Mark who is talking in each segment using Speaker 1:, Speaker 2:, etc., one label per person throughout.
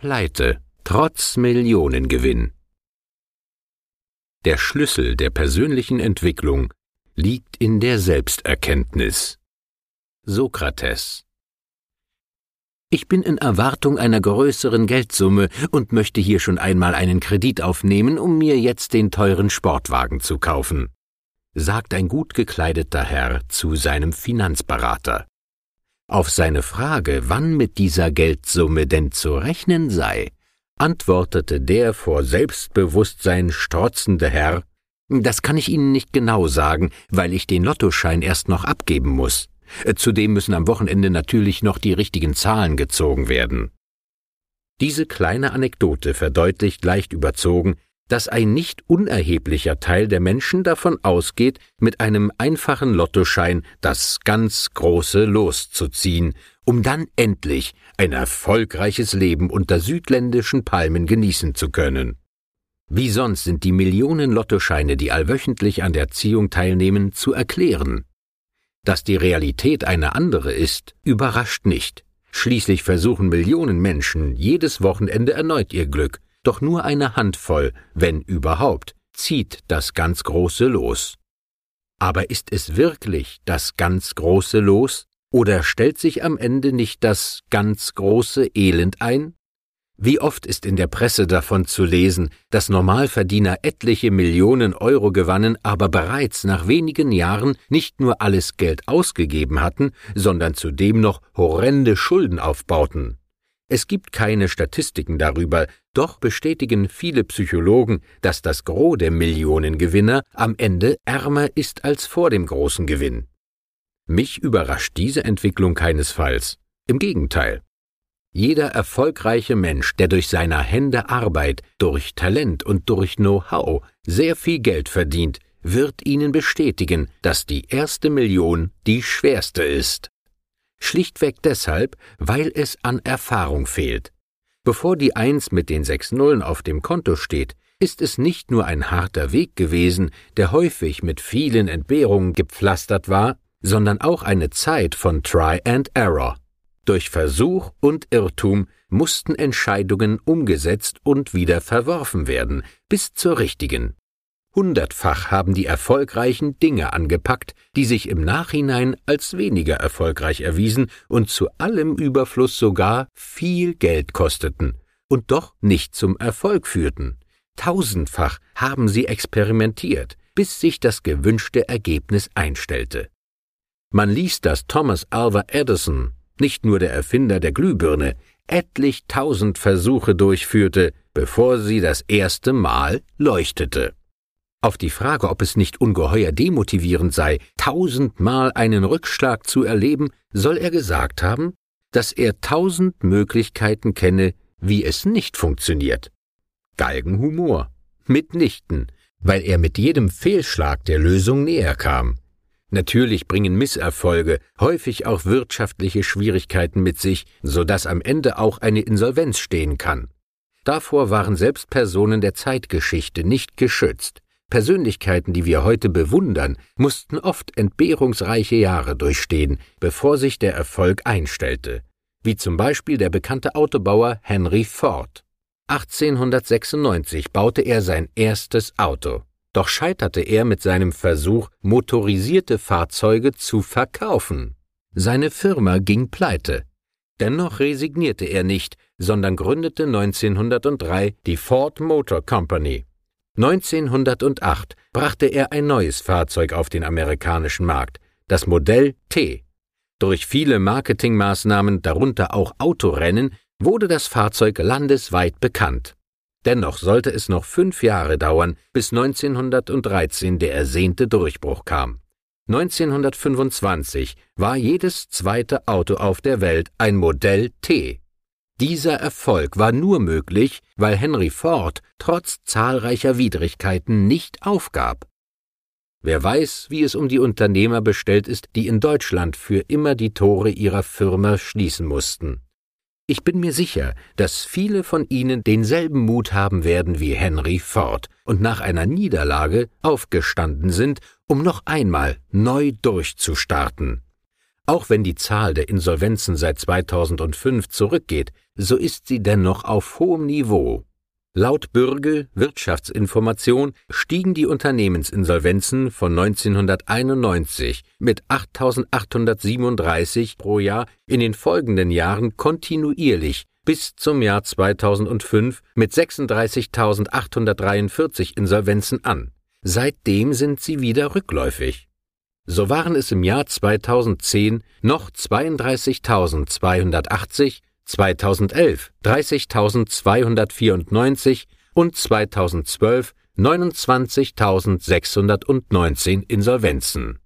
Speaker 1: Pleite, trotz Millionengewinn. Der Schlüssel der persönlichen Entwicklung liegt in der Selbsterkenntnis. Sokrates Ich bin in Erwartung einer größeren Geldsumme und möchte hier schon einmal einen Kredit aufnehmen, um mir jetzt den teuren Sportwagen zu kaufen, sagt ein gut gekleideter Herr zu seinem Finanzberater. Auf seine Frage, wann mit dieser Geldsumme denn zu rechnen sei, antwortete der vor Selbstbewusstsein strotzende Herr, das kann ich Ihnen nicht genau sagen, weil ich den Lottoschein erst noch abgeben muss. Zudem müssen am Wochenende natürlich noch die richtigen Zahlen gezogen werden. Diese kleine Anekdote verdeutlicht leicht überzogen, dass ein nicht unerheblicher Teil der Menschen davon ausgeht, mit einem einfachen Lottoschein das ganz große Los zu ziehen, um dann endlich ein erfolgreiches Leben unter südländischen Palmen genießen zu können. Wie sonst sind die Millionen Lottoscheine, die allwöchentlich an der Ziehung teilnehmen, zu erklären. Dass die Realität eine andere ist, überrascht nicht. Schließlich versuchen Millionen Menschen jedes Wochenende erneut ihr Glück, doch nur eine Handvoll, wenn überhaupt, zieht das ganz große Los. Aber ist es wirklich das ganz große Los, oder stellt sich am Ende nicht das ganz große Elend ein? Wie oft ist in der Presse davon zu lesen, dass Normalverdiener etliche Millionen Euro gewannen, aber bereits nach wenigen Jahren nicht nur alles Geld ausgegeben hatten, sondern zudem noch horrende Schulden aufbauten. Es gibt keine Statistiken darüber, doch bestätigen viele Psychologen, dass das Gros der Millionengewinner am Ende ärmer ist als vor dem großen Gewinn. Mich überrascht diese Entwicklung keinesfalls. Im Gegenteil. Jeder erfolgreiche Mensch, der durch seine Hände Arbeit, durch Talent und durch Know-how sehr viel Geld verdient, wird Ihnen bestätigen, dass die erste Million die schwerste ist. Schlichtweg deshalb, weil es an Erfahrung fehlt. Bevor die Eins mit den sechs Nullen auf dem Konto steht, ist es nicht nur ein harter Weg gewesen, der häufig mit vielen Entbehrungen gepflastert war, sondern auch eine Zeit von Try and Error. Durch Versuch und Irrtum mussten Entscheidungen umgesetzt und wieder verworfen werden, bis zur richtigen. Hundertfach haben die Erfolgreichen Dinge angepackt, die sich im Nachhinein als weniger erfolgreich erwiesen und zu allem Überfluss sogar viel Geld kosteten und doch nicht zum Erfolg führten. Tausendfach haben sie experimentiert, bis sich das gewünschte Ergebnis einstellte. Man ließ, dass Thomas Alva Edison, nicht nur der Erfinder der Glühbirne, etlich tausend Versuche durchführte, bevor sie das erste Mal leuchtete. Auf die Frage, ob es nicht ungeheuer demotivierend sei, tausendmal einen Rückschlag zu erleben, soll er gesagt haben, dass er tausend Möglichkeiten kenne, wie es nicht funktioniert. Galgenhumor. Mitnichten, weil er mit jedem Fehlschlag der Lösung näher kam. Natürlich bringen Misserfolge häufig auch wirtschaftliche Schwierigkeiten mit sich, so dass am Ende auch eine Insolvenz stehen kann. Davor waren selbst Personen der Zeitgeschichte nicht geschützt. Persönlichkeiten, die wir heute bewundern, mussten oft entbehrungsreiche Jahre durchstehen, bevor sich der Erfolg einstellte, wie zum Beispiel der bekannte Autobauer Henry Ford. 1896 baute er sein erstes Auto, doch scheiterte er mit seinem Versuch, motorisierte Fahrzeuge zu verkaufen. Seine Firma ging pleite. Dennoch resignierte er nicht, sondern gründete 1903 die Ford Motor Company 1908 brachte er ein neues Fahrzeug auf den amerikanischen Markt, das Modell T. Durch viele Marketingmaßnahmen, darunter auch Autorennen, wurde das Fahrzeug landesweit bekannt. Dennoch sollte es noch fünf Jahre dauern, bis 1913 der ersehnte Durchbruch kam. 1925 war jedes zweite Auto auf der Welt ein Modell T. Dieser Erfolg war nur möglich, weil Henry Ford trotz zahlreicher Widrigkeiten nicht aufgab. Wer weiß, wie es um die Unternehmer bestellt ist, die in Deutschland für immer die Tore ihrer Firma schließen mussten. Ich bin mir sicher, dass viele von Ihnen denselben Mut haben werden wie Henry Ford und nach einer Niederlage aufgestanden sind, um noch einmal neu durchzustarten. Auch wenn die Zahl der Insolvenzen seit 2005 zurückgeht, so ist sie dennoch auf hohem Niveau. Laut Bürge Wirtschaftsinformation stiegen die Unternehmensinsolvenzen von 1991 mit 8.837 pro Jahr in den folgenden Jahren kontinuierlich bis zum Jahr 2005 mit 36.843 Insolvenzen an. Seitdem sind sie wieder rückläufig. So waren es im Jahr 2010 noch 32.280, 2011 30.294 und 2012 29.619 Insolvenzen.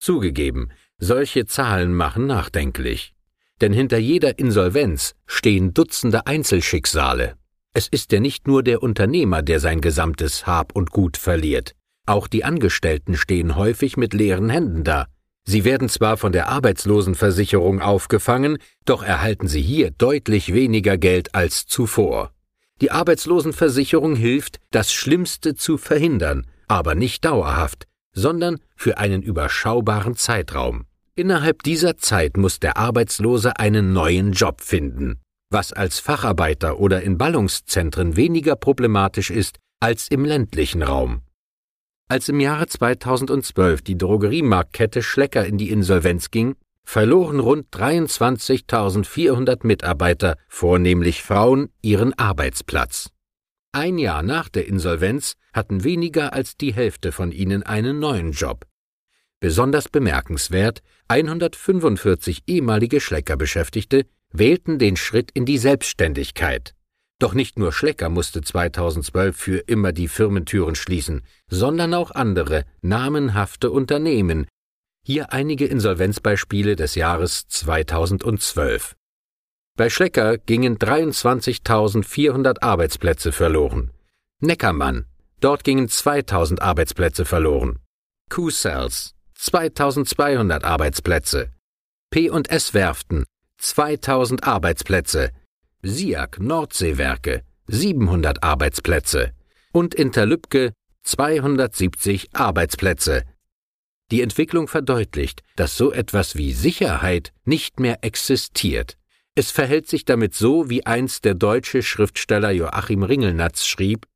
Speaker 1: Zugegeben, solche Zahlen machen nachdenklich. Denn hinter jeder Insolvenz stehen Dutzende Einzelschicksale. Es ist ja nicht nur der Unternehmer, der sein gesamtes Hab und Gut verliert. Auch die Angestellten stehen häufig mit leeren Händen da. Sie werden zwar von der Arbeitslosenversicherung aufgefangen, doch erhalten sie hier deutlich weniger Geld als zuvor. Die Arbeitslosenversicherung hilft, das Schlimmste zu verhindern, aber nicht dauerhaft, sondern für einen überschaubaren Zeitraum. Innerhalb dieser Zeit muss der Arbeitslose einen neuen Job finden, was als Facharbeiter oder in Ballungszentren weniger problematisch ist als im ländlichen Raum. Als im Jahre 2012 die Drogeriemarktkette Schlecker in die Insolvenz ging, verloren rund 23.400 Mitarbeiter, vornehmlich Frauen, ihren Arbeitsplatz. Ein Jahr nach der Insolvenz hatten weniger als die Hälfte von ihnen einen neuen Job. Besonders bemerkenswert, 145 ehemalige Schlecker-Beschäftigte wählten den Schritt in die Selbstständigkeit. Doch nicht nur Schlecker musste 2012 für immer die Firmentüren schließen, sondern auch andere namenhafte Unternehmen. Hier einige Insolvenzbeispiele des Jahres 2012. Bei Schlecker gingen 23.400 Arbeitsplätze verloren. Neckermann, dort gingen 2000 Arbeitsplätze verloren. Q-Cells, 2200 Arbeitsplätze. P&S Werften 2000 Arbeitsplätze. SIAG Nordseewerke 700 Arbeitsplätze und Interlübke 270 Arbeitsplätze. Die Entwicklung verdeutlicht, dass so etwas wie Sicherheit nicht mehr existiert. Es verhält sich damit so, wie einst der deutsche Schriftsteller Joachim Ringelnatz schrieb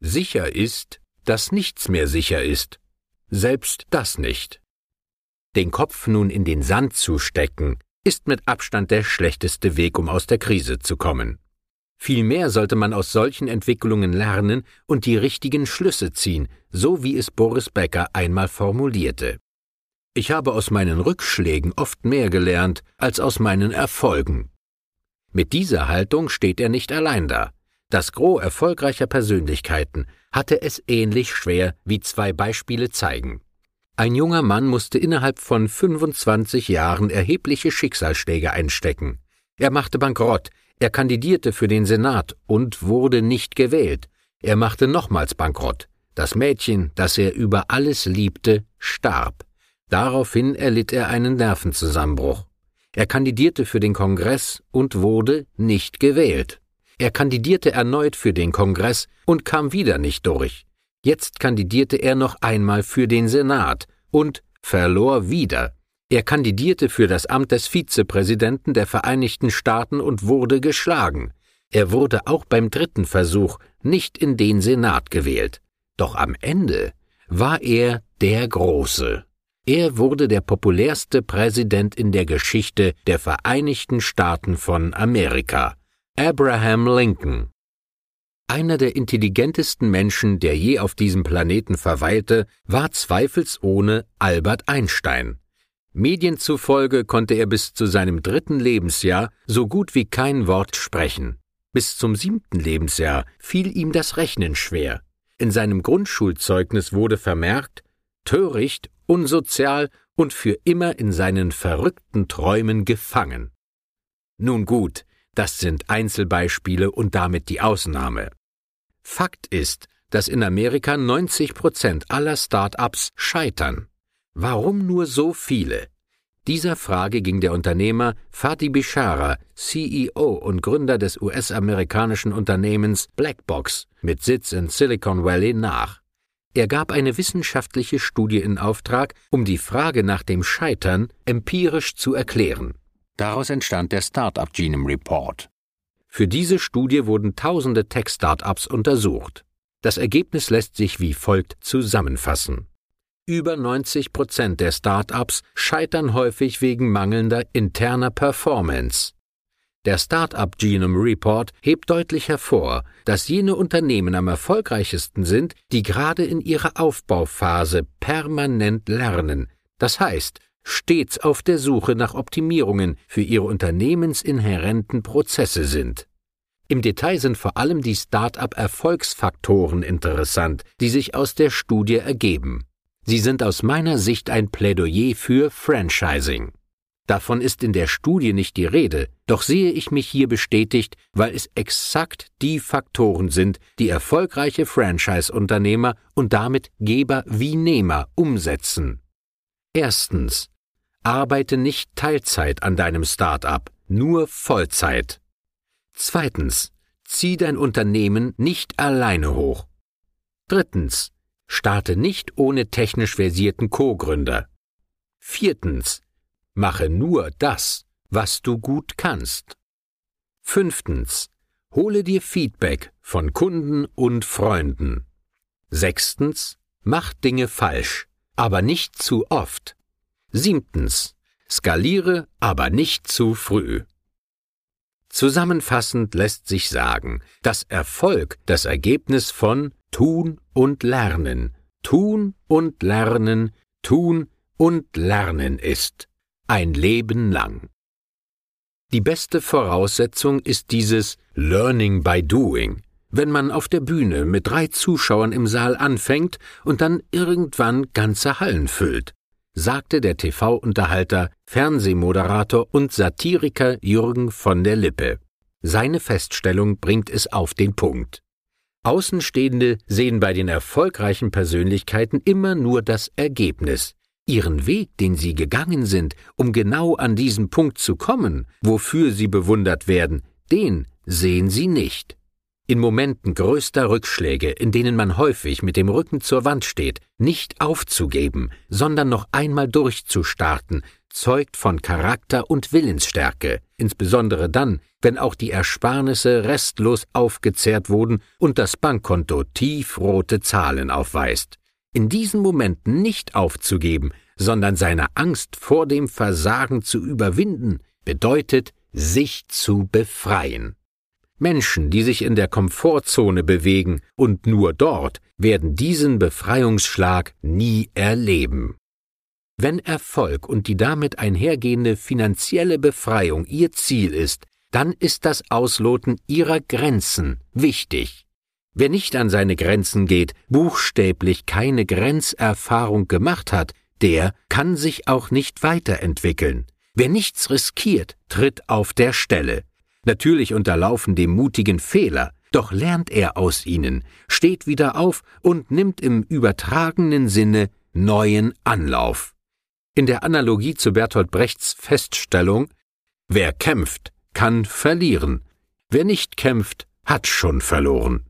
Speaker 1: Sicher ist, dass nichts mehr sicher ist, selbst das nicht. Den Kopf nun in den Sand zu stecken, ist mit Abstand der schlechteste Weg, um aus der Krise zu kommen. Vielmehr sollte man aus solchen Entwicklungen lernen und die richtigen Schlüsse ziehen, so wie es Boris Becker einmal formulierte. Ich habe aus meinen Rückschlägen oft mehr gelernt als aus meinen Erfolgen. Mit dieser Haltung steht er nicht allein da. Das Gros erfolgreicher Persönlichkeiten hatte es ähnlich schwer, wie zwei Beispiele zeigen. Ein junger Mann musste innerhalb von 25 Jahren erhebliche Schicksalsschläge einstecken. Er machte Bankrott, er kandidierte für den Senat und wurde nicht gewählt. Er machte nochmals Bankrott. Das Mädchen, das er über alles liebte, starb. Daraufhin erlitt er einen Nervenzusammenbruch. Er kandidierte für den Kongress und wurde nicht gewählt. Er kandidierte erneut für den Kongress und kam wieder nicht durch. Jetzt kandidierte er noch einmal für den Senat und verlor wieder. Er kandidierte für das Amt des Vizepräsidenten der Vereinigten Staaten und wurde geschlagen. Er wurde auch beim dritten Versuch nicht in den Senat gewählt. Doch am Ende war er der Große. Er wurde der populärste Präsident in der Geschichte der Vereinigten Staaten von Amerika, Abraham Lincoln. Einer der intelligentesten Menschen, der je auf diesem Planeten verweilte, war zweifelsohne Albert Einstein. Medien zufolge konnte er bis zu seinem dritten Lebensjahr so gut wie kein Wort sprechen. Bis zum siebten Lebensjahr fiel ihm das Rechnen schwer. In seinem Grundschulzeugnis wurde vermerkt, töricht, unsozial und für immer in seinen verrückten Träumen gefangen. Nun gut, das sind Einzelbeispiele und damit die Ausnahme. Fakt ist, dass in Amerika 90 Prozent aller Start-ups scheitern. Warum nur so viele? Dieser Frage ging der Unternehmer Fatih Bishara, CEO und Gründer des US-amerikanischen Unternehmens Blackbox mit Sitz in Silicon Valley nach. Er gab eine wissenschaftliche Studie in Auftrag, um die Frage nach dem Scheitern empirisch zu erklären. Daraus entstand der Startup Genome Report. Für diese Studie wurden tausende Tech-Startups untersucht. Das Ergebnis lässt sich wie folgt zusammenfassen. Über 90 Prozent der Startups scheitern häufig wegen mangelnder interner Performance. Der Startup Genome Report hebt deutlich hervor, dass jene Unternehmen am erfolgreichsten sind, die gerade in ihrer Aufbauphase permanent lernen, das heißt, stets auf der Suche nach Optimierungen für ihre unternehmensinhärenten Prozesse sind. Im Detail sind vor allem die Start-up-Erfolgsfaktoren interessant, die sich aus der Studie ergeben. Sie sind aus meiner Sicht ein Plädoyer für Franchising. Davon ist in der Studie nicht die Rede, doch sehe ich mich hier bestätigt, weil es exakt die Faktoren sind, die erfolgreiche Franchise-Unternehmer und damit Geber wie Nehmer umsetzen. Erstens. Arbeite nicht Teilzeit an deinem Start-up, nur Vollzeit. Zweitens. Zieh dein Unternehmen nicht alleine hoch. Drittens. Starte nicht ohne technisch versierten Co-Gründer. Viertens. Mache nur das, was du gut kannst. Fünftens. Hole dir Feedback von Kunden und Freunden. Sechstens. Mach Dinge falsch, aber nicht zu oft. Siebtens. Skaliere, aber nicht zu früh. Zusammenfassend lässt sich sagen, dass Erfolg das Ergebnis von Tun und Lernen, Tun und Lernen, Tun und Lernen ist ein Leben lang. Die beste Voraussetzung ist dieses Learning by Doing, wenn man auf der Bühne mit drei Zuschauern im Saal anfängt und dann irgendwann ganze Hallen füllt, sagte der TV-Unterhalter, Fernsehmoderator und Satiriker Jürgen von der Lippe. Seine Feststellung bringt es auf den Punkt. Außenstehende sehen bei den erfolgreichen Persönlichkeiten immer nur das Ergebnis, Ihren Weg, den Sie gegangen sind, um genau an diesen Punkt zu kommen, wofür Sie bewundert werden, den sehen Sie nicht. In Momenten größter Rückschläge, in denen man häufig mit dem Rücken zur Wand steht, nicht aufzugeben, sondern noch einmal durchzustarten, zeugt von Charakter und Willensstärke, insbesondere dann, wenn auch die Ersparnisse restlos aufgezehrt wurden und das Bankkonto tiefrote Zahlen aufweist in diesen Momenten nicht aufzugeben, sondern seine Angst vor dem Versagen zu überwinden, bedeutet, sich zu befreien. Menschen, die sich in der Komfortzone bewegen und nur dort, werden diesen Befreiungsschlag nie erleben. Wenn Erfolg und die damit einhergehende finanzielle Befreiung ihr Ziel ist, dann ist das Ausloten ihrer Grenzen wichtig. Wer nicht an seine Grenzen geht, buchstäblich keine Grenzerfahrung gemacht hat, der kann sich auch nicht weiterentwickeln. Wer nichts riskiert, tritt auf der Stelle. Natürlich unterlaufen dem Mutigen Fehler, doch lernt er aus ihnen, steht wieder auf und nimmt im übertragenen Sinne neuen Anlauf. In der Analogie zu Bertolt Brechts Feststellung Wer kämpft, kann verlieren, wer nicht kämpft, hat schon verloren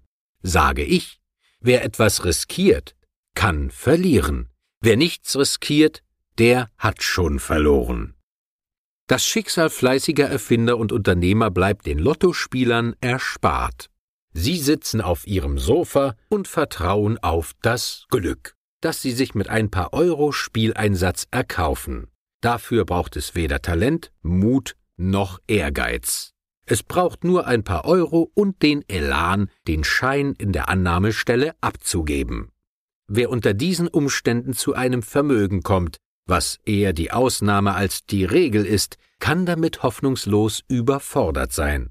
Speaker 1: sage ich, wer etwas riskiert, kann verlieren. Wer nichts riskiert, der hat schon verloren. Das Schicksal fleißiger Erfinder und Unternehmer bleibt den Lottospielern erspart. Sie sitzen auf ihrem Sofa und vertrauen auf das Glück, das sie sich mit ein paar Euro Spieleinsatz erkaufen. Dafür braucht es weder Talent, Mut noch Ehrgeiz. Es braucht nur ein paar Euro und den Elan, den Schein in der Annahmestelle abzugeben. Wer unter diesen Umständen zu einem Vermögen kommt, was eher die Ausnahme als die Regel ist, kann damit hoffnungslos überfordert sein.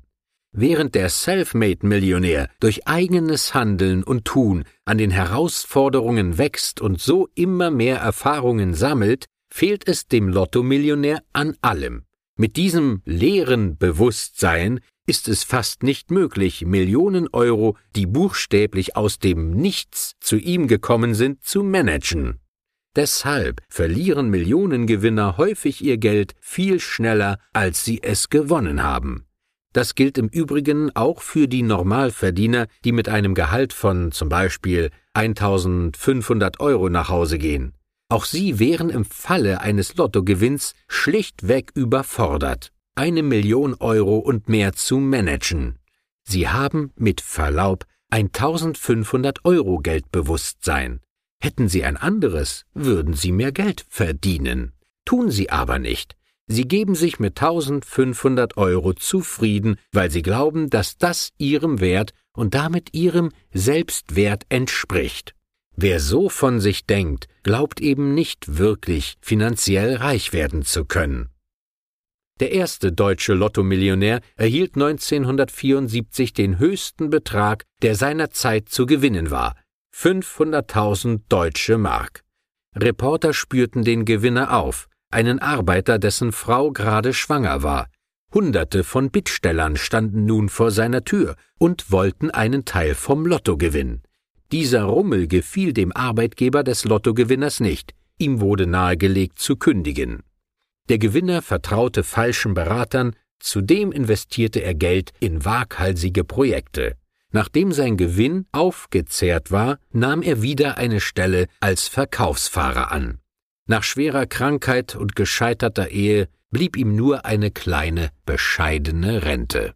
Speaker 1: Während der Selfmade-Millionär durch eigenes Handeln und Tun an den Herausforderungen wächst und so immer mehr Erfahrungen sammelt, fehlt es dem Lottomillionär an allem. Mit diesem leeren Bewusstsein ist es fast nicht möglich, Millionen Euro, die buchstäblich aus dem Nichts zu ihm gekommen sind, zu managen. Deshalb verlieren Millionengewinner häufig ihr Geld viel schneller, als sie es gewonnen haben. Das gilt im Übrigen auch für die Normalverdiener, die mit einem Gehalt von zum Beispiel 1500 Euro nach Hause gehen. Auch sie wären im Falle eines Lottogewinns schlichtweg überfordert, eine Million Euro und mehr zu managen. Sie haben mit Verlaub ein 1500 Euro Geldbewusstsein. Hätten Sie ein anderes, würden Sie mehr Geld verdienen. Tun Sie aber nicht. Sie geben sich mit 1500 Euro zufrieden, weil Sie glauben, dass das Ihrem Wert und damit Ihrem Selbstwert entspricht. Wer so von sich denkt, glaubt eben nicht wirklich, finanziell reich werden zu können. Der erste deutsche Lottomillionär erhielt 1974 den höchsten Betrag, der seinerzeit zu gewinnen war, 500.000 deutsche Mark. Reporter spürten den Gewinner auf, einen Arbeiter, dessen Frau gerade schwanger war. Hunderte von Bittstellern standen nun vor seiner Tür und wollten einen Teil vom Lottogewinn. Dieser Rummel gefiel dem Arbeitgeber des Lottogewinners nicht, ihm wurde nahegelegt zu kündigen. Der Gewinner vertraute falschen Beratern, zudem investierte er Geld in waghalsige Projekte. Nachdem sein Gewinn aufgezehrt war, nahm er wieder eine Stelle als Verkaufsfahrer an. Nach schwerer Krankheit und gescheiterter Ehe blieb ihm nur eine kleine, bescheidene Rente.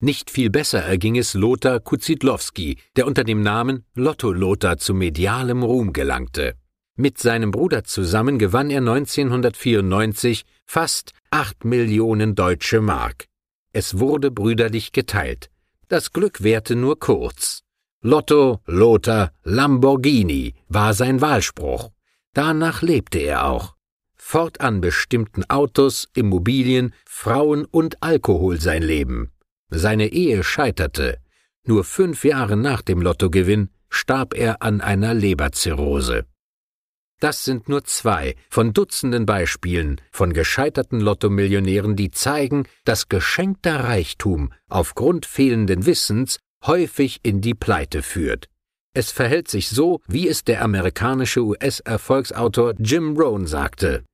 Speaker 1: Nicht viel besser erging es Lothar Kuzidlowski, der unter dem Namen Lotto Lothar zu medialem Ruhm gelangte. Mit seinem Bruder zusammen gewann er 1994 fast acht Millionen deutsche Mark. Es wurde brüderlich geteilt. Das Glück währte nur kurz. Lotto, Lothar, Lamborghini war sein Wahlspruch. Danach lebte er auch. Fortan bestimmten Autos, Immobilien, Frauen und Alkohol sein Leben. Seine Ehe scheiterte. Nur fünf Jahre nach dem Lottogewinn starb er an einer Leberzirrhose. Das sind nur zwei von Dutzenden Beispielen von gescheiterten Lottomillionären, die zeigen, dass geschenkter Reichtum aufgrund fehlenden Wissens häufig in die Pleite führt. Es verhält sich so, wie es der amerikanische US-Erfolgsautor Jim Rohn sagte.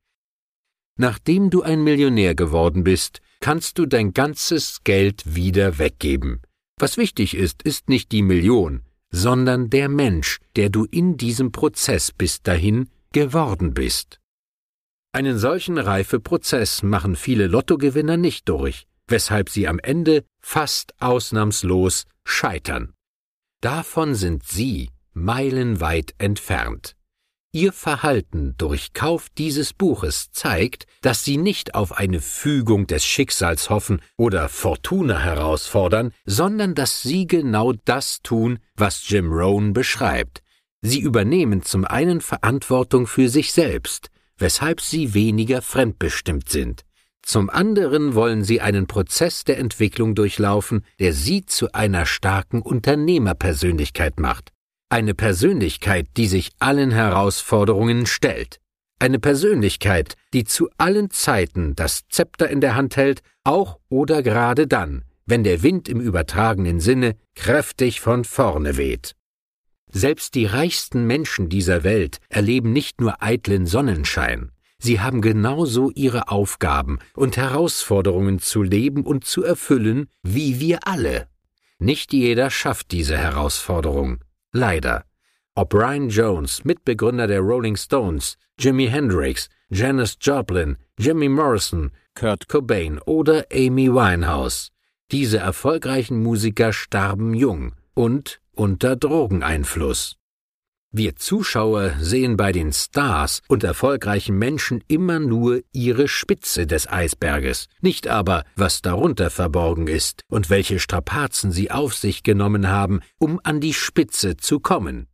Speaker 1: Nachdem du ein Millionär geworden bist, kannst du dein ganzes Geld wieder weggeben. Was wichtig ist, ist nicht die Million, sondern der Mensch, der du in diesem Prozess bis dahin geworden bist. Einen solchen Reifeprozess machen viele Lottogewinner nicht durch, weshalb sie am Ende fast ausnahmslos scheitern. Davon sind sie meilenweit entfernt. Ihr Verhalten durch Kauf dieses Buches zeigt, dass Sie nicht auf eine Fügung des Schicksals hoffen oder Fortuna herausfordern, sondern dass Sie genau das tun, was Jim Rohn beschreibt. Sie übernehmen zum einen Verantwortung für sich selbst, weshalb Sie weniger fremdbestimmt sind. Zum anderen wollen Sie einen Prozess der Entwicklung durchlaufen, der Sie zu einer starken Unternehmerpersönlichkeit macht. Eine Persönlichkeit, die sich allen Herausforderungen stellt. Eine Persönlichkeit, die zu allen Zeiten das Zepter in der Hand hält, auch oder gerade dann, wenn der Wind im übertragenen Sinne kräftig von vorne weht. Selbst die reichsten Menschen dieser Welt erleben nicht nur eitlen Sonnenschein, sie haben genauso ihre Aufgaben und Herausforderungen zu leben und zu erfüllen wie wir alle. Nicht jeder schafft diese Herausforderung. Leider. Ob Brian Jones, Mitbegründer der Rolling Stones, Jimi Hendrix, Janis Joplin, Jimmy Morrison, Kurt Cobain oder Amy Winehouse. Diese erfolgreichen Musiker starben jung und unter Drogeneinfluss. Wir Zuschauer sehen bei den Stars und erfolgreichen Menschen immer nur ihre Spitze des Eisberges, nicht aber, was darunter verborgen ist und welche Strapazen sie auf sich genommen haben, um an die Spitze zu kommen.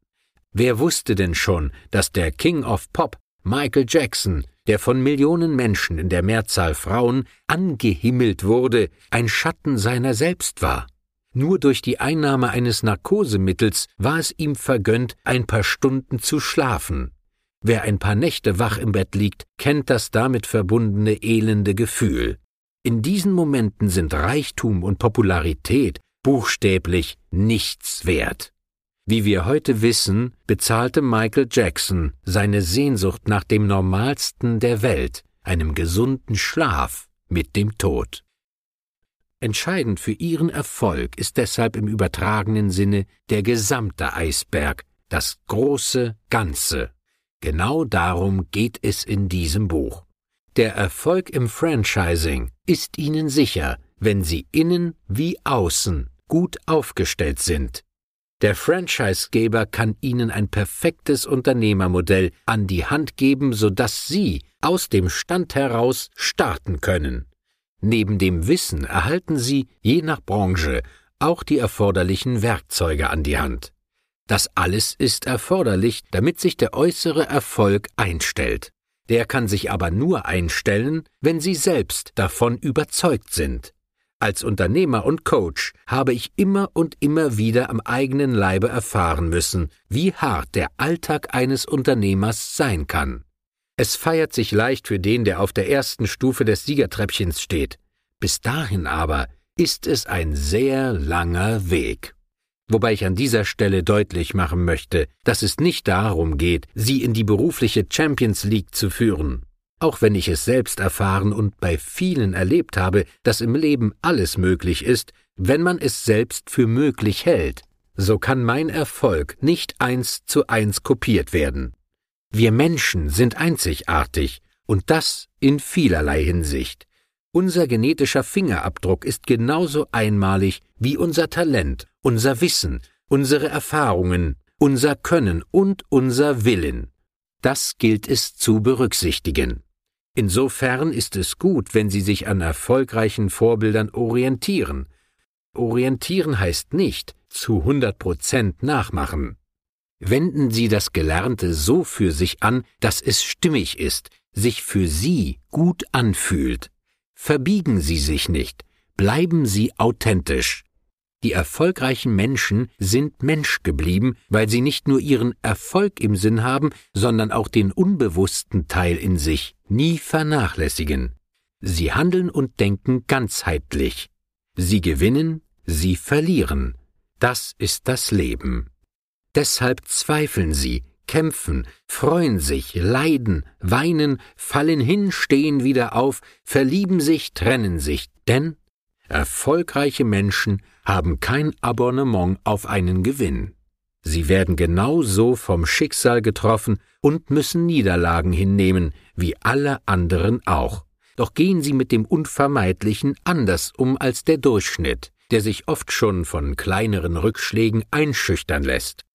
Speaker 1: Wer wusste denn schon, dass der King of Pop, Michael Jackson, der von Millionen Menschen in der Mehrzahl Frauen angehimmelt wurde, ein Schatten seiner selbst war? Nur durch die Einnahme eines Narkosemittels war es ihm vergönnt, ein paar Stunden zu schlafen. Wer ein paar Nächte wach im Bett liegt, kennt das damit verbundene elende Gefühl. In diesen Momenten sind Reichtum und Popularität buchstäblich nichts wert. Wie wir heute wissen, bezahlte Michael Jackson seine Sehnsucht nach dem Normalsten der Welt, einem gesunden Schlaf, mit dem Tod. Entscheidend für ihren Erfolg ist deshalb im übertragenen Sinne der gesamte Eisberg, das große Ganze. Genau darum geht es in diesem Buch. Der Erfolg im Franchising ist Ihnen sicher, wenn Sie innen wie außen gut aufgestellt sind. Der Franchisegeber kann Ihnen ein perfektes Unternehmermodell an die Hand geben, sodass Sie aus dem Stand heraus starten können. Neben dem Wissen erhalten Sie, je nach Branche, auch die erforderlichen Werkzeuge an die Hand. Das alles ist erforderlich, damit sich der äußere Erfolg einstellt. Der kann sich aber nur einstellen, wenn Sie selbst davon überzeugt sind. Als Unternehmer und Coach habe ich immer und immer wieder am eigenen Leibe erfahren müssen, wie hart der Alltag eines Unternehmers sein kann. Es feiert sich leicht für den, der auf der ersten Stufe des Siegertreppchens steht. Bis dahin aber ist es ein sehr langer Weg. Wobei ich an dieser Stelle deutlich machen möchte, dass es nicht darum geht, sie in die berufliche Champions League zu führen. Auch wenn ich es selbst erfahren und bei vielen erlebt habe, dass im Leben alles möglich ist, wenn man es selbst für möglich hält, so kann mein Erfolg nicht eins zu eins kopiert werden. Wir Menschen sind einzigartig, und das in vielerlei Hinsicht. Unser genetischer Fingerabdruck ist genauso einmalig wie unser Talent, unser Wissen, unsere Erfahrungen, unser Können und unser Willen. Das gilt es zu berücksichtigen. Insofern ist es gut, wenn Sie sich an erfolgreichen Vorbildern orientieren. Orientieren heißt nicht zu 100 Prozent nachmachen. Wenden Sie das Gelernte so für sich an, dass es stimmig ist, sich für Sie gut anfühlt. Verbiegen Sie sich nicht, bleiben Sie authentisch. Die erfolgreichen Menschen sind Mensch geblieben, weil sie nicht nur ihren Erfolg im Sinn haben, sondern auch den unbewussten Teil in sich nie vernachlässigen. Sie handeln und denken ganzheitlich. Sie gewinnen, sie verlieren. Das ist das Leben. Deshalb zweifeln sie, kämpfen, freuen sich, leiden, weinen, fallen hin, stehen wieder auf, verlieben sich, trennen sich, denn erfolgreiche Menschen haben kein Abonnement auf einen Gewinn. Sie werden genauso vom Schicksal getroffen und müssen Niederlagen hinnehmen, wie alle anderen auch. Doch gehen sie mit dem Unvermeidlichen anders um als der Durchschnitt, der sich oft schon von kleineren Rückschlägen einschüchtern lässt.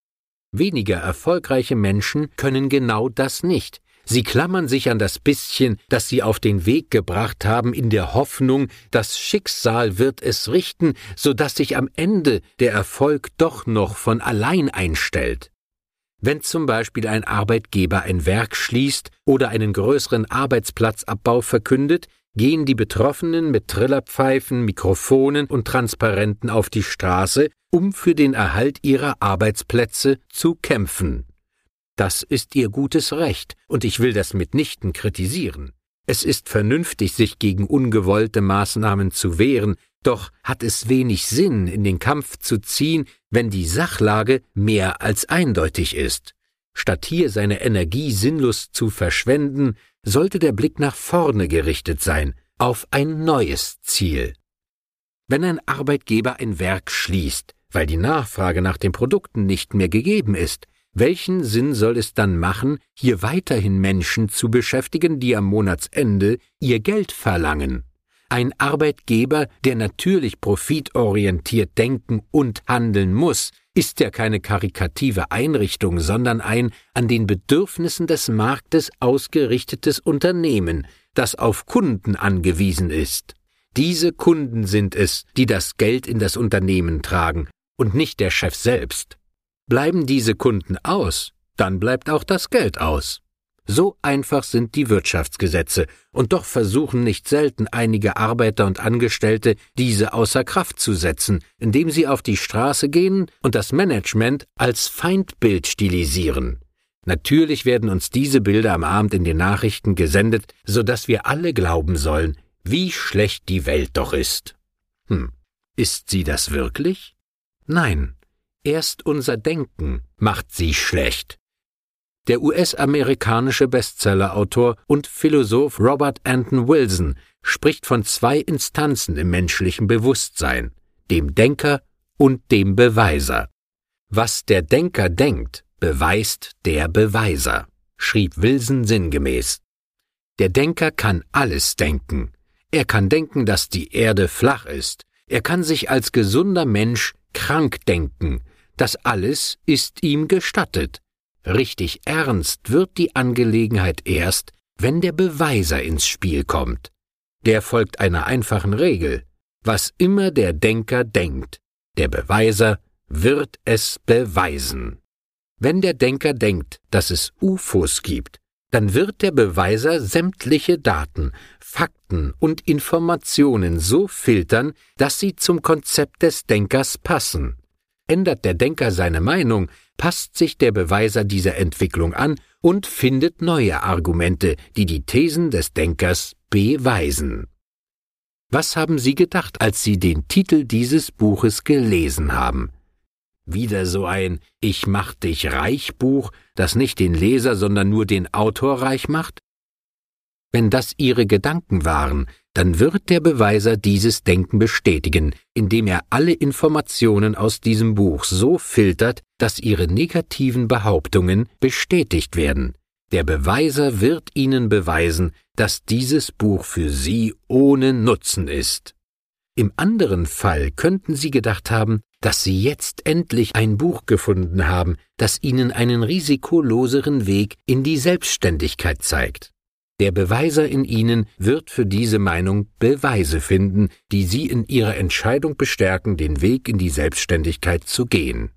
Speaker 1: Weniger erfolgreiche Menschen können genau das nicht. Sie klammern sich an das bisschen, das sie auf den Weg gebracht haben, in der Hoffnung, das Schicksal wird es richten, so dass sich am Ende der Erfolg doch noch von allein einstellt. Wenn zum Beispiel ein Arbeitgeber ein Werk schließt oder einen größeren Arbeitsplatzabbau verkündet, gehen die Betroffenen mit Trillerpfeifen, Mikrofonen und Transparenten auf die Straße, um für den Erhalt ihrer Arbeitsplätze zu kämpfen. Das ist ihr gutes Recht, und ich will das mitnichten kritisieren. Es ist vernünftig, sich gegen ungewollte Maßnahmen zu wehren, doch hat es wenig Sinn, in den Kampf zu ziehen, wenn die Sachlage mehr als eindeutig ist. Statt hier seine Energie sinnlos zu verschwenden, sollte der Blick nach vorne gerichtet sein, auf ein neues Ziel. Wenn ein Arbeitgeber ein Werk schließt, weil die Nachfrage nach den Produkten nicht mehr gegeben ist, welchen Sinn soll es dann machen, hier weiterhin Menschen zu beschäftigen, die am Monatsende ihr Geld verlangen? Ein Arbeitgeber, der natürlich profitorientiert denken und handeln muss, ist ja keine karikative Einrichtung, sondern ein an den Bedürfnissen des Marktes ausgerichtetes Unternehmen, das auf Kunden angewiesen ist. Diese Kunden sind es, die das Geld in das Unternehmen tragen, und nicht der Chef selbst. Bleiben diese Kunden aus, dann bleibt auch das Geld aus. So einfach sind die Wirtschaftsgesetze, und doch versuchen nicht selten einige Arbeiter und Angestellte, diese außer Kraft zu setzen, indem sie auf die Straße gehen und das Management als Feindbild stilisieren. Natürlich werden uns diese Bilder am Abend in den Nachrichten gesendet, so dass wir alle glauben sollen, wie schlecht die Welt doch ist. Hm, ist sie das wirklich? Nein, erst unser Denken macht sie schlecht. Der US-amerikanische Bestsellerautor und Philosoph Robert Anton Wilson spricht von zwei Instanzen im menschlichen Bewusstsein, dem Denker und dem Beweiser. Was der Denker denkt, beweist der Beweiser, schrieb Wilson sinngemäß. Der Denker kann alles denken. Er kann denken, dass die Erde flach ist. Er kann sich als gesunder Mensch krank denken. Das alles ist ihm gestattet. Richtig ernst wird die Angelegenheit erst, wenn der Beweiser ins Spiel kommt. Der folgt einer einfachen Regel. Was immer der Denker denkt, der Beweiser wird es beweisen. Wenn der Denker denkt, dass es UFOs gibt, dann wird der Beweiser sämtliche Daten, Fakten und Informationen so filtern, dass sie zum Konzept des Denkers passen. Ändert der Denker seine Meinung, passt sich der Beweiser dieser Entwicklung an und findet neue Argumente, die die Thesen des Denkers beweisen. Was haben Sie gedacht, als Sie den Titel dieses Buches gelesen haben? Wieder so ein Ich mach dich reich Buch, das nicht den Leser, sondern nur den Autor reich macht? Wenn das Ihre Gedanken waren, dann wird der Beweiser dieses Denken bestätigen, indem er alle Informationen aus diesem Buch so filtert, dass Ihre negativen Behauptungen bestätigt werden. Der Beweiser wird Ihnen beweisen, dass dieses Buch für Sie ohne Nutzen ist. Im anderen Fall könnten Sie gedacht haben, dass Sie jetzt endlich ein Buch gefunden haben, das Ihnen einen risikoloseren Weg in die Selbstständigkeit zeigt. Der Beweiser in Ihnen wird für diese Meinung Beweise finden, die Sie in Ihrer Entscheidung bestärken, den Weg in die Selbstständigkeit zu gehen.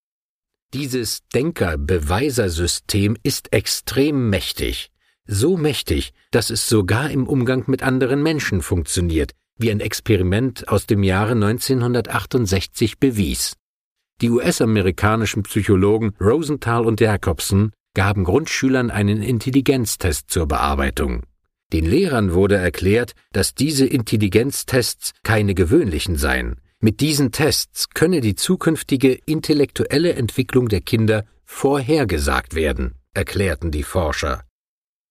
Speaker 1: Dieses Denker-Beweiser-System ist extrem mächtig. So mächtig, dass es sogar im Umgang mit anderen Menschen funktioniert, wie ein Experiment aus dem Jahre 1968 bewies. Die US-amerikanischen Psychologen Rosenthal und Jacobson gaben Grundschülern einen Intelligenztest zur Bearbeitung. Den Lehrern wurde erklärt, dass diese Intelligenztests keine gewöhnlichen seien. Mit diesen Tests könne die zukünftige intellektuelle Entwicklung der Kinder vorhergesagt werden, erklärten die Forscher.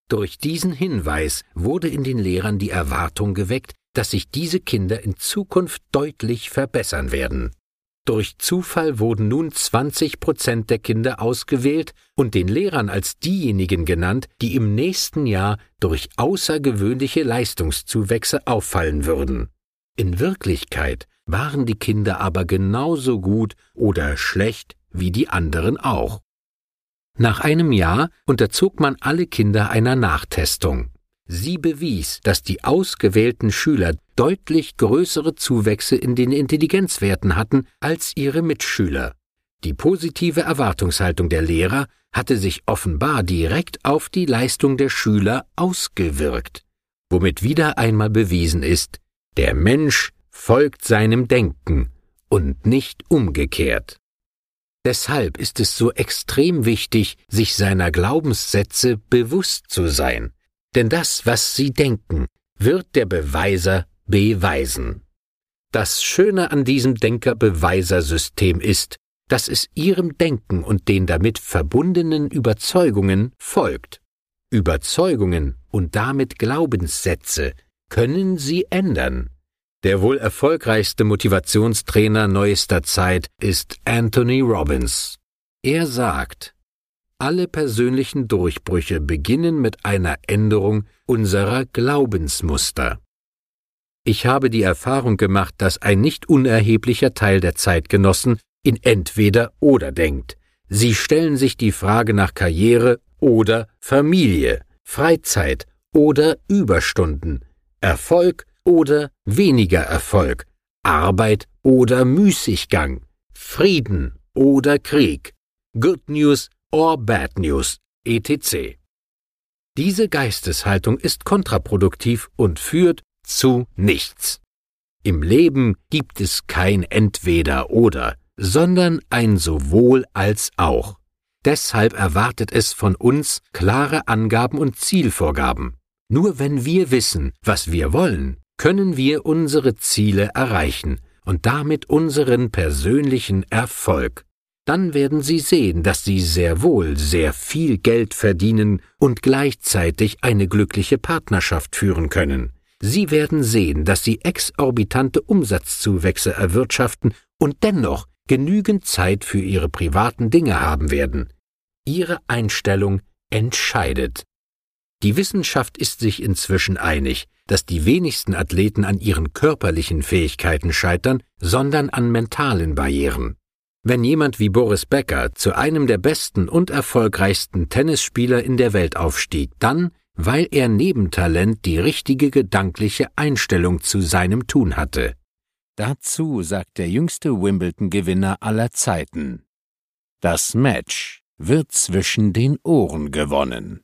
Speaker 1: Durch diesen Hinweis wurde in den Lehrern die Erwartung geweckt, dass sich diese Kinder in Zukunft deutlich verbessern werden. Durch Zufall wurden nun 20 Prozent der Kinder ausgewählt und den Lehrern als diejenigen genannt, die im nächsten Jahr durch außergewöhnliche Leistungszuwächse auffallen würden. In Wirklichkeit waren die Kinder aber genauso gut oder schlecht wie die anderen auch. Nach einem Jahr unterzog man alle Kinder einer Nachtestung. Sie bewies, dass die ausgewählten Schüler deutlich größere Zuwächse in den Intelligenzwerten hatten als ihre Mitschüler. Die positive Erwartungshaltung der Lehrer hatte sich offenbar direkt auf die Leistung der Schüler ausgewirkt, womit wieder einmal bewiesen ist, der Mensch folgt seinem Denken und nicht umgekehrt. Deshalb ist es so extrem wichtig, sich seiner Glaubenssätze bewusst zu sein, denn das, was Sie denken, wird der Beweiser beweisen. Das Schöne an diesem Denker-Beweiser-System ist, dass es Ihrem Denken und den damit verbundenen Überzeugungen folgt. Überzeugungen und damit Glaubenssätze können Sie ändern. Der wohl erfolgreichste Motivationstrainer neuester Zeit ist Anthony Robbins. Er sagt, alle persönlichen Durchbrüche beginnen mit einer Änderung unserer Glaubensmuster. Ich habe die Erfahrung gemacht, dass ein nicht unerheblicher Teil der Zeitgenossen in entweder oder denkt. Sie stellen sich die Frage nach Karriere oder Familie, Freizeit oder Überstunden, Erfolg oder weniger Erfolg, Arbeit oder Müßiggang, Frieden oder Krieg, Good News or Bad News, etc. Diese Geisteshaltung ist kontraproduktiv und führt zu nichts. Im Leben gibt es kein Entweder oder, sondern ein sowohl als auch. Deshalb erwartet es von uns klare Angaben und Zielvorgaben. Nur wenn wir wissen, was wir wollen, können wir unsere Ziele erreichen und damit unseren persönlichen Erfolg. Dann werden Sie sehen, dass Sie sehr wohl sehr viel Geld verdienen und gleichzeitig eine glückliche Partnerschaft führen können. Sie werden sehen, dass Sie exorbitante Umsatzzuwächse erwirtschaften und dennoch genügend Zeit für Ihre privaten Dinge haben werden. Ihre Einstellung entscheidet. Die Wissenschaft ist sich inzwischen einig, dass die wenigsten Athleten an ihren körperlichen Fähigkeiten scheitern, sondern an mentalen Barrieren. Wenn jemand wie Boris Becker zu einem der besten und erfolgreichsten Tennisspieler in der Welt aufstieg, dann, weil er neben Talent die richtige gedankliche Einstellung zu seinem Tun hatte. Dazu sagt der jüngste Wimbledon-Gewinner aller Zeiten. Das Match wird zwischen den Ohren gewonnen.